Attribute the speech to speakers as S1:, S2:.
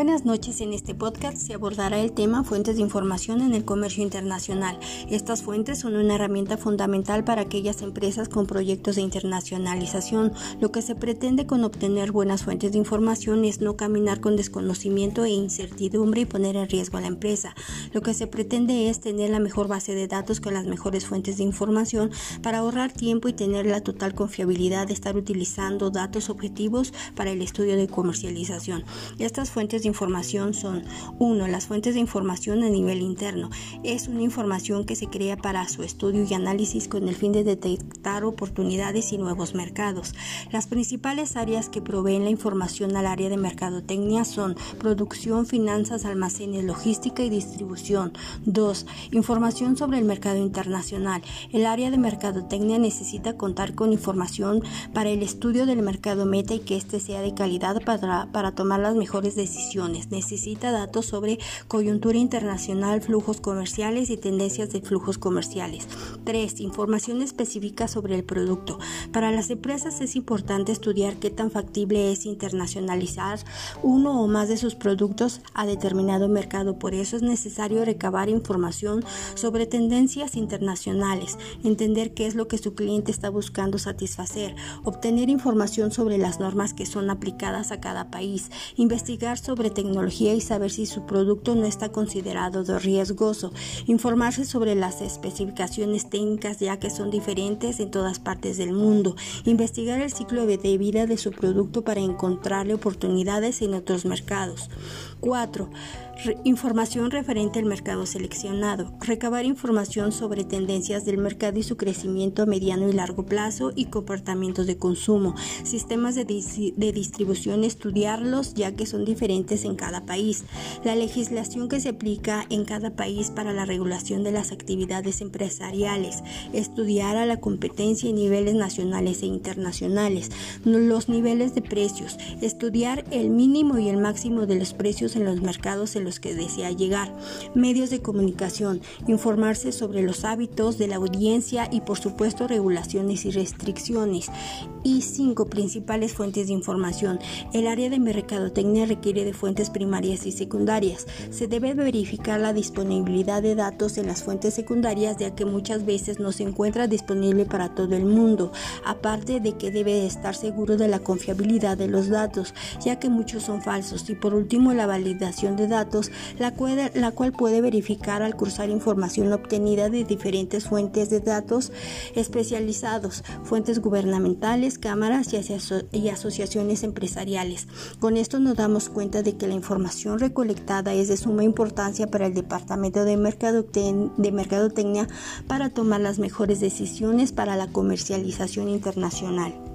S1: Buenas noches, en este podcast se abordará el tema fuentes de información en el comercio internacional. Estas fuentes son una herramienta fundamental para aquellas empresas con proyectos de internacionalización. Lo que se pretende con obtener buenas fuentes de información es no caminar con desconocimiento e incertidumbre y poner en riesgo a la empresa. Lo que se pretende es tener la mejor base de datos con las mejores fuentes de información para ahorrar tiempo y tener la total confiabilidad de estar utilizando datos objetivos para el estudio de comercialización. Estas fuentes de información son 1. Las fuentes de información a nivel interno. Es una información que se crea para su estudio y análisis con el fin de detectar oportunidades y nuevos mercados. Las principales áreas que proveen la información al área de mercadotecnia son producción, finanzas, almacenes, logística y distribución. 2. Información sobre el mercado internacional. El área de mercadotecnia necesita contar con información para el estudio del mercado meta y que éste sea de calidad para, para tomar las mejores decisiones Necesita datos sobre coyuntura internacional, flujos comerciales y tendencias de flujos comerciales. 3. Información específica sobre el producto. Para las empresas es importante estudiar qué tan factible es internacionalizar uno o más de sus productos a determinado mercado. Por eso es necesario recabar información sobre tendencias internacionales, entender qué es lo que su cliente está buscando satisfacer, obtener información sobre las normas que son aplicadas a cada país, investigar sobre tecnología y saber si su producto no está considerado de riesgoso, informarse sobre las especificaciones técnicas ya que son diferentes en todas partes del mundo, investigar el ciclo de vida de su producto para encontrarle oportunidades en otros mercados. 4. información referente al mercado seleccionado. Recabar información sobre tendencias del mercado y su crecimiento a mediano y largo plazo y comportamientos de consumo. Sistemas de, de distribución, estudiarlos ya que son diferentes en cada país, la legislación que se aplica en cada país para la regulación de las actividades empresariales, estudiar a la competencia en niveles nacionales e internacionales, los niveles de precios, estudiar el mínimo y el máximo de los precios en los mercados en los que desea llegar, medios de comunicación, informarse sobre los hábitos de la audiencia y por supuesto regulaciones y restricciones. Y cinco principales fuentes de información. El área de mercadotecnia requiere de fuentes primarias y secundarias. Se debe verificar la disponibilidad de datos en las fuentes secundarias ya que muchas veces no se encuentra disponible para todo el mundo, aparte de que debe estar seguro de la confiabilidad de los datos, ya que muchos son falsos. Y por último, la validación de datos, la cual, la cual puede verificar al cruzar información obtenida de diferentes fuentes de datos especializados, fuentes gubernamentales, cámaras y, y asociaciones empresariales. Con esto nos damos cuenta de que la información recolectada es de suma importancia para el Departamento de, de Mercadotecnia para tomar las mejores decisiones para la comercialización internacional.